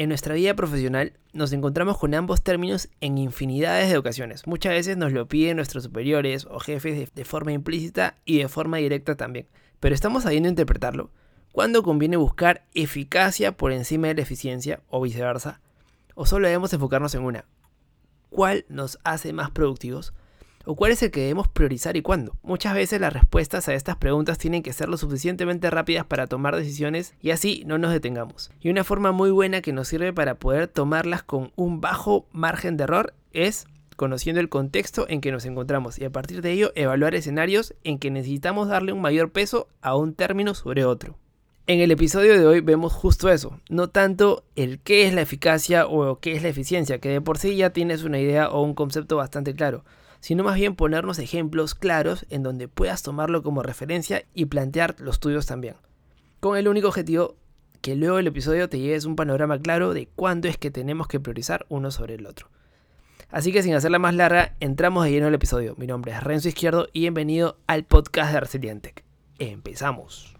En nuestra vida profesional nos encontramos con ambos términos en infinidades de ocasiones. Muchas veces nos lo piden nuestros superiores o jefes de, forma implícita y de forma directa también. Pero estamos sabiendo interpretarlo. ¿Cuándo conviene buscar eficacia por encima de la eficiencia o viceversa? ¿O solo debemos enfocarnos en una? ¿Cuál nos hace más productivos? ¿O cuál es el que debemos priorizar y cuándo? Muchas veces las respuestas a estas preguntas tienen que ser lo suficientemente rápidas para tomar decisiones y así no nos detengamos. Y una forma muy buena que nos sirve para poder tomarlas con un bajo margen de error es conociendo el contexto en que nos encontramos y a partir de ello evaluar escenarios en que necesitamos darle un mayor peso a un término sobre otro. En el episodio de hoy vemos justo eso, no tanto el qué es la eficacia o qué es la eficiencia, que de por sí ya tienes una idea o un concepto bastante claro, sino más bien ponernos ejemplos claros en donde puedas tomarlo como referencia y plantear los tuyos también. Con el único objetivo que luego del episodio te lleves un panorama claro de cuándo es que tenemos que priorizar uno sobre el otro. Así que sin hacerla más larga, entramos de lleno al episodio. Mi nombre es Renzo Izquierdo y bienvenido al podcast de Resiliente. Empezamos.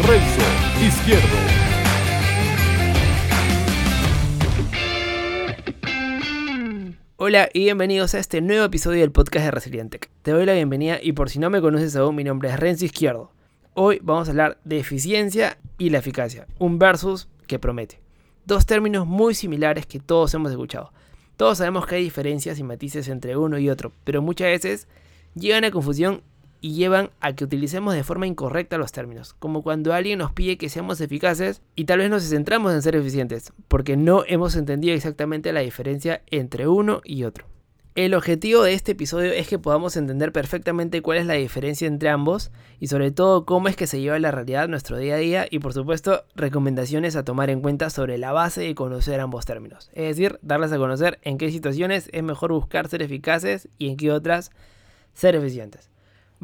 Renzo Izquierdo. Hola y bienvenidos a este nuevo episodio del podcast de Resiliente. Te doy la bienvenida y por si no me conoces aún, mi nombre es Renzo Izquierdo. Hoy vamos a hablar de eficiencia y la eficacia, un versus que promete. Dos términos muy similares que todos hemos escuchado. Todos sabemos que hay diferencias y matices entre uno y otro, pero muchas veces llegan a confusión y llevan a que utilicemos de forma incorrecta los términos, como cuando alguien nos pide que seamos eficaces y tal vez nos centramos en ser eficientes, porque no hemos entendido exactamente la diferencia entre uno y otro. El objetivo de este episodio es que podamos entender perfectamente cuál es la diferencia entre ambos y sobre todo cómo es que se lleva la realidad nuestro día a día y por supuesto recomendaciones a tomar en cuenta sobre la base de conocer ambos términos. Es decir, darles a conocer en qué situaciones es mejor buscar ser eficaces y en qué otras ser eficientes.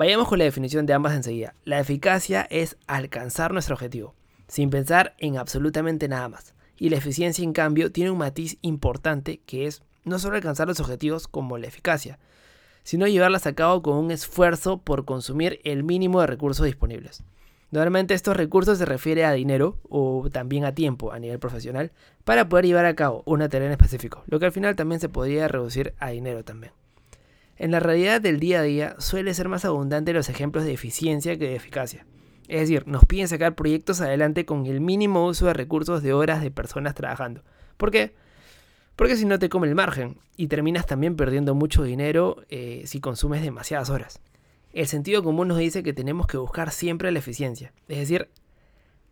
Vayamos con la definición de ambas enseguida. La eficacia es alcanzar nuestro objetivo, sin pensar en absolutamente nada más. Y la eficiencia, en cambio, tiene un matiz importante que es no solo alcanzar los objetivos como la eficacia, sino llevarlas a cabo con un esfuerzo por consumir el mínimo de recursos disponibles. Normalmente estos recursos se refiere a dinero o también a tiempo a nivel profesional para poder llevar a cabo una tarea en específico, lo que al final también se podría reducir a dinero también. En la realidad del día a día suele ser más abundante los ejemplos de eficiencia que de eficacia. Es decir, nos piden sacar proyectos adelante con el mínimo uso de recursos de horas de personas trabajando. ¿Por qué? Porque si no te come el margen y terminas también perdiendo mucho dinero eh, si consumes demasiadas horas. El sentido común nos dice que tenemos que buscar siempre la eficiencia, es decir,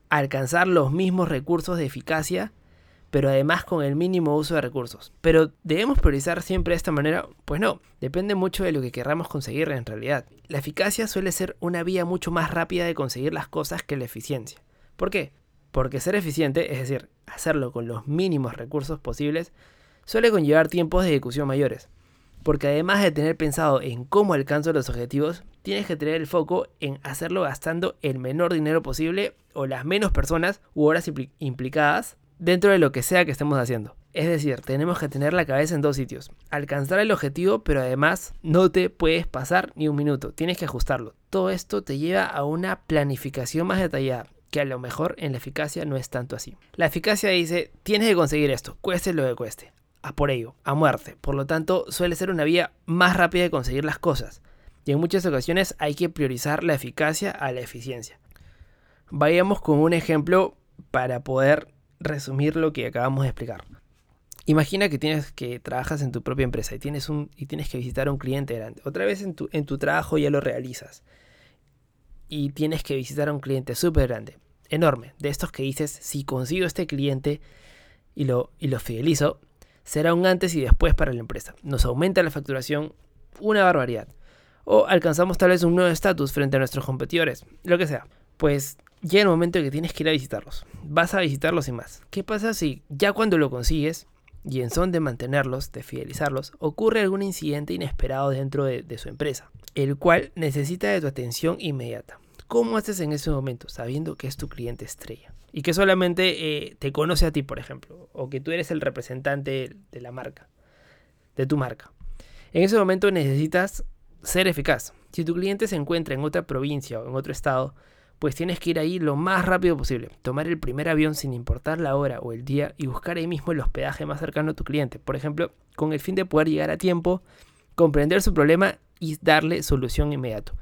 alcanzar los mismos recursos de eficacia pero además con el mínimo uso de recursos. Pero ¿debemos priorizar siempre de esta manera? Pues no, depende mucho de lo que querramos conseguir en realidad. La eficacia suele ser una vía mucho más rápida de conseguir las cosas que la eficiencia. ¿Por qué? Porque ser eficiente, es decir, hacerlo con los mínimos recursos posibles, suele conllevar tiempos de ejecución mayores. Porque además de tener pensado en cómo alcanzo los objetivos, tienes que tener el foco en hacerlo gastando el menor dinero posible o las menos personas u horas implicadas dentro de lo que sea que estemos haciendo. Es decir, tenemos que tener la cabeza en dos sitios. Alcanzar el objetivo, pero además no te puedes pasar ni un minuto. Tienes que ajustarlo. Todo esto te lleva a una planificación más detallada, que a lo mejor en la eficacia no es tanto así. La eficacia dice, tienes que conseguir esto, cueste lo que cueste. A por ello, a muerte. Por lo tanto, suele ser una vía más rápida de conseguir las cosas. Y en muchas ocasiones hay que priorizar la eficacia a la eficiencia. Vayamos con un ejemplo para poder resumir lo que acabamos de explicar. Imagina que tienes que trabajas en tu propia empresa y tienes, un, y tienes que visitar a un cliente grande. Otra vez en tu, en tu trabajo ya lo realizas. Y tienes que visitar a un cliente súper grande, enorme. De estos que dices, si consigo este cliente y lo, y lo fidelizo, será un antes y después para la empresa. Nos aumenta la facturación una barbaridad. O alcanzamos tal vez un nuevo estatus frente a nuestros competidores, lo que sea. Pues llega el momento en que tienes que ir a visitarlos. Vas a visitarlos y más. ¿Qué pasa si ya cuando lo consigues y en son de mantenerlos, de fidelizarlos, ocurre algún incidente inesperado dentro de, su empresa, el cual necesita de tu atención inmediata? ¿Cómo haces en ese momento sabiendo que es tu cliente estrella? Y que solamente eh, te conoce a ti, por ejemplo, o que tú eres el representante de la marca, de tu marca. En ese momento necesitas ser eficaz. Si tu cliente se encuentra en otra provincia o en otro estado, pues tienes que ir ahí lo más rápido posible, tomar el primer avión sin importar la hora o el día y buscar ahí mismo el hospedaje más cercano a tu cliente, por ejemplo, con el fin de poder llegar a tiempo, comprender su problema y darle solución inmediato.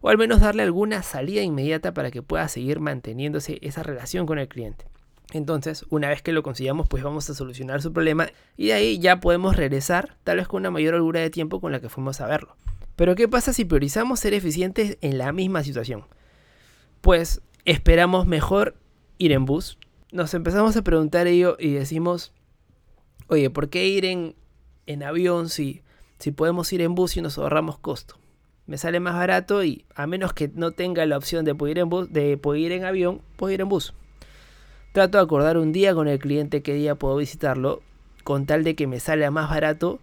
O al menos darle alguna salida inmediata para que pueda seguir manteniéndose esa relación con el cliente. Entonces, una vez que lo consigamos, pues vamos a solucionar su problema y de ahí ya podemos regresar, tal vez con una mayor holgura de tiempo con la que fuimos a verlo. Pero ¿qué pasa si priorizamos ser eficientes en la misma situación? Pues esperamos mejor ir en bus. Nos empezamos a preguntar ello y decimos, oye, ¿por qué ir en, en avión si, si podemos ir en bus y nos ahorramos costo? Me sale más barato y a menos que no tenga la opción de poder ir en, bus, de poder ir en avión, puedo ir en bus. Trato de acordar un día con el cliente qué día puedo visitarlo, con tal de que me salga más barato.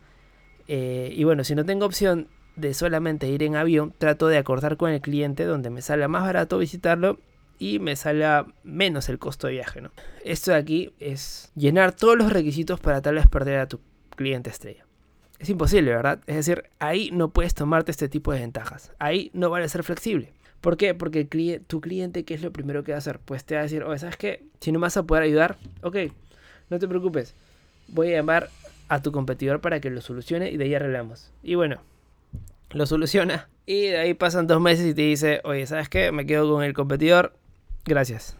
Eh, y bueno, si no tengo opción de solamente ir en avión, trato de acordar con el cliente donde me salga más barato visitarlo y me salga menos el costo de viaje. ¿no? Esto de aquí es llenar todos los requisitos para tal vez perder a tu cliente estrella. Es imposible, ¿verdad? Es decir, ahí no puedes tomarte este tipo de ventajas. Ahí no vale ser flexible. ¿Por qué? Porque tu cliente, ¿qué es lo primero que va a hacer? Pues te va a decir, oye, ¿sabes qué? Si no me vas a poder ayudar, ok, no te preocupes. Voy a llamar a tu competidor para que lo solucione y de ahí arreglamos. Y bueno, lo soluciona. Y de ahí pasan dos meses y te dice, oye, ¿sabes qué? Me quedo con el competidor. Gracias.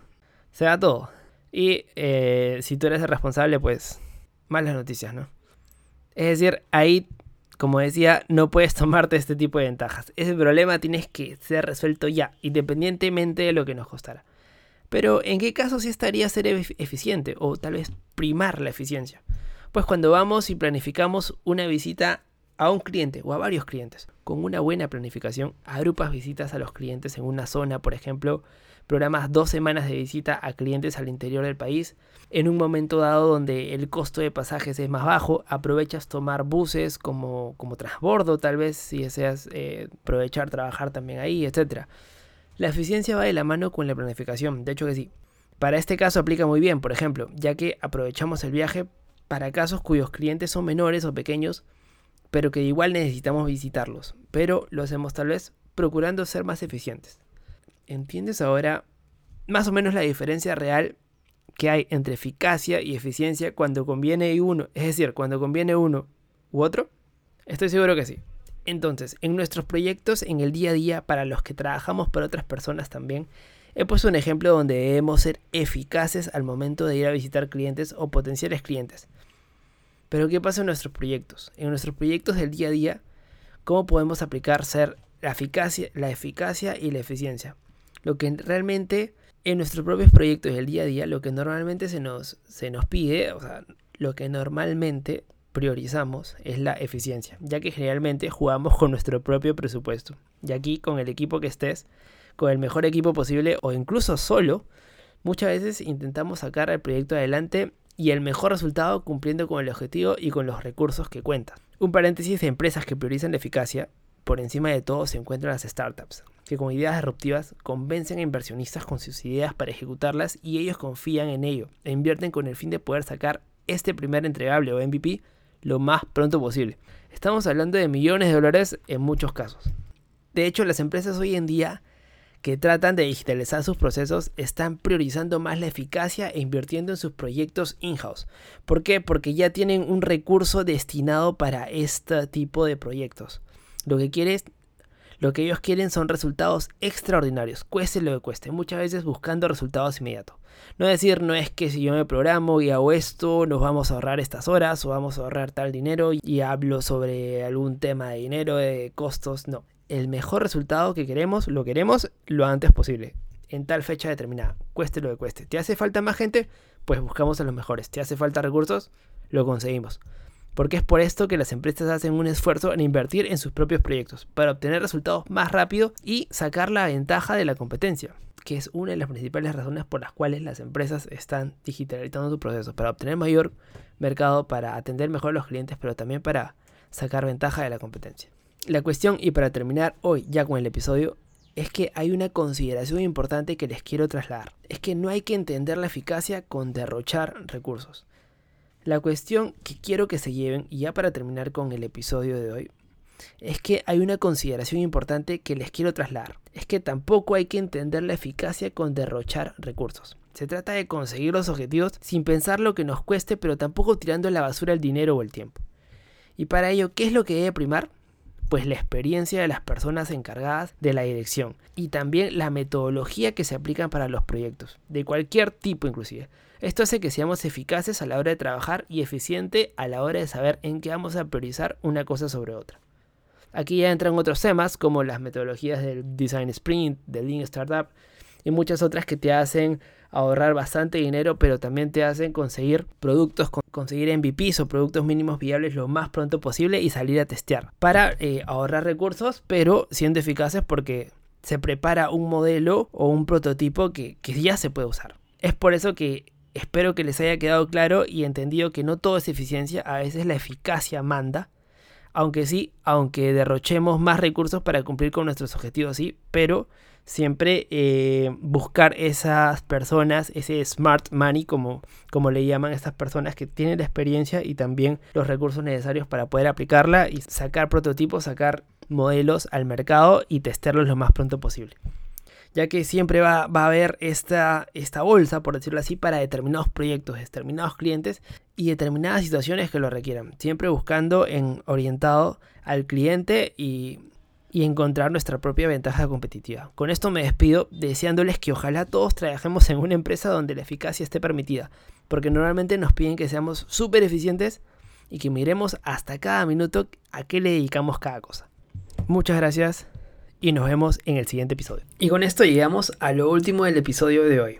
Se da todo. Y eh, si tú eres el responsable, pues malas noticias, ¿no? Es decir, ahí, como decía, no puedes tomarte este tipo de ventajas. Ese problema tienes que ser resuelto ya, independientemente de lo que nos costara. Pero, ¿en qué caso sí estaría ser eficiente o tal vez primar la eficiencia? Pues cuando vamos y planificamos una visita a un cliente o a varios clientes. Con una buena planificación, agrupas visitas a los clientes en una zona, por ejemplo, programas dos semanas de visita a clientes al interior del país. En un momento dado donde el costo de pasajes es más bajo, aprovechas tomar buses como, como transbordo, tal vez si deseas eh, aprovechar trabajar también ahí, etc. La eficiencia va de la mano con la planificación, de hecho que sí. Para este caso aplica muy bien, por ejemplo, ya que aprovechamos el viaje para casos cuyos clientes son menores o pequeños pero que igual necesitamos visitarlos, pero lo hacemos tal vez procurando ser más eficientes. ¿Entiendes ahora más o menos la diferencia real que hay entre eficacia y eficiencia cuando conviene uno, es decir, cuando conviene uno u otro? Estoy seguro que sí. Entonces, en nuestros proyectos, en el día a día, para los que trabajamos para otras personas también, he puesto un ejemplo donde debemos ser eficaces al momento de ir a visitar clientes o potenciales clientes. Pero ¿qué pasa en nuestros proyectos? En nuestros proyectos del día a día, ¿cómo podemos aplicar ser la eficacia, la y la eficiencia? Lo que realmente en nuestros propios proyectos del día a día, lo que normalmente se nos, se nos pide, o sea, lo que normalmente priorizamos es la eficiencia, ya que generalmente jugamos con nuestro propio presupuesto. Y aquí con el equipo que estés, con el mejor equipo posible o incluso solo, muchas veces intentamos sacar el proyecto adelante y el mejor resultado cumpliendo con el objetivo y con los recursos que cuentan. Un paréntesis de empresas que priorizan la eficacia, por encima de todo se encuentran las startups, que con ideas disruptivas convencen a inversionistas con sus ideas para ejecutarlas y ellos confían en ello e invierten con el fin de poder sacar este primer entregable o MVP lo más pronto posible. Estamos hablando de millones de dólares en muchos casos. De hecho, las empresas hoy en día que tratan de digitalizar sus procesos están priorizando más la eficacia e invirtiendo en sus proyectos in-house. ¿Por qué? Porque ya tienen un recurso destinado para este tipo de proyectos. Lo que quieres lo que ellos quieren son resultados extraordinarios, cueste lo que cueste, muchas veces buscando resultados inmediatos. No decir, no es que si yo me programo y hago esto, nos vamos a ahorrar estas horas o vamos a ahorrar tal dinero y hablo sobre algún tema de dinero, de costos, no el mejor resultado que queremos, lo queremos lo antes posible, en tal fecha determinada, cueste lo que cueste. ¿Te hace falta más gente? Pues buscamos a los mejores. ¿Te hace falta recursos? Lo conseguimos. porque es por esto que las empresas hacen un esfuerzo en invertir en sus propios proyectos, para obtener resultados más rápido y sacar la ventaja de la competencia, que es una de las principales razones por las cuales las empresas están digitalizando su proceso, para obtener mayor mercado, para atender mejor a los clientes, pero también para sacar ventaja de la competencia. La cuestión, y para terminar hoy ya con el episodio, es que hay una consideración importante que les quiero trasladar. Es que no hay que entender la eficacia con derrochar recursos. La cuestión que quiero que se lleven, y ya para terminar con el episodio de hoy, es que hay una consideración importante que les quiero trasladar. Es que tampoco hay que entender la eficacia con derrochar recursos. Se trata de conseguir los objetivos sin pensar lo que nos cueste, pero tampoco tirando a la basura el dinero o el tiempo. Y para ello, ¿qué es lo que debe primar? Pues la experiencia de las personas encargadas de la dirección y también la metodología que se aplican para los proyectos, de cualquier tipo inclusive. Esto hace que seamos eficaces a la hora de trabajar y eficiente a la hora de saber en qué vamos a priorizar una cosa sobre otra. Aquí ya entran otros temas como las metodologías del Design Sprint, del Lean Startup y muchas otras que te hacen ahorrar bastante dinero, pero también te hacen conseguir productos, conseguir MVPs o productos mínimos viables lo más pronto posible y salir a testear para eh, ahorrar recursos, pero siendo eficaces porque se prepara un modelo o un prototipo que, que ya se puede usar. Es por eso que espero que les haya quedado claro y entendido que no todo es eficiencia, a veces la eficacia manda. Aunque sí, aunque derrochemos más recursos para cumplir con nuestros objetivos, sí, pero siempre eh, buscar esas personas, ese smart money, como, como le llaman estas personas que tienen la experiencia y también los recursos necesarios para poder aplicarla y sacar prototipos, sacar modelos al mercado y testarlos lo más pronto posible. Ya que siempre va, va a haber esta, esta bolsa, por decirlo así, para determinados proyectos, determinados clientes y determinadas situaciones que lo requieran. Siempre buscando en orientado al cliente y y encontrar nuestra propia ventaja competitiva. Con esto me despido deseándoles que ojalá todos trabajemos en una empresa donde la eficacia esté permitida, porque normalmente nos piden que seamos súper eficientes y que miremos hasta cada minuto a qué le dedicamos cada cosa. Muchas gracias y nos vemos en el siguiente episodio. Y con esto llegamos a lo último del episodio de hoy.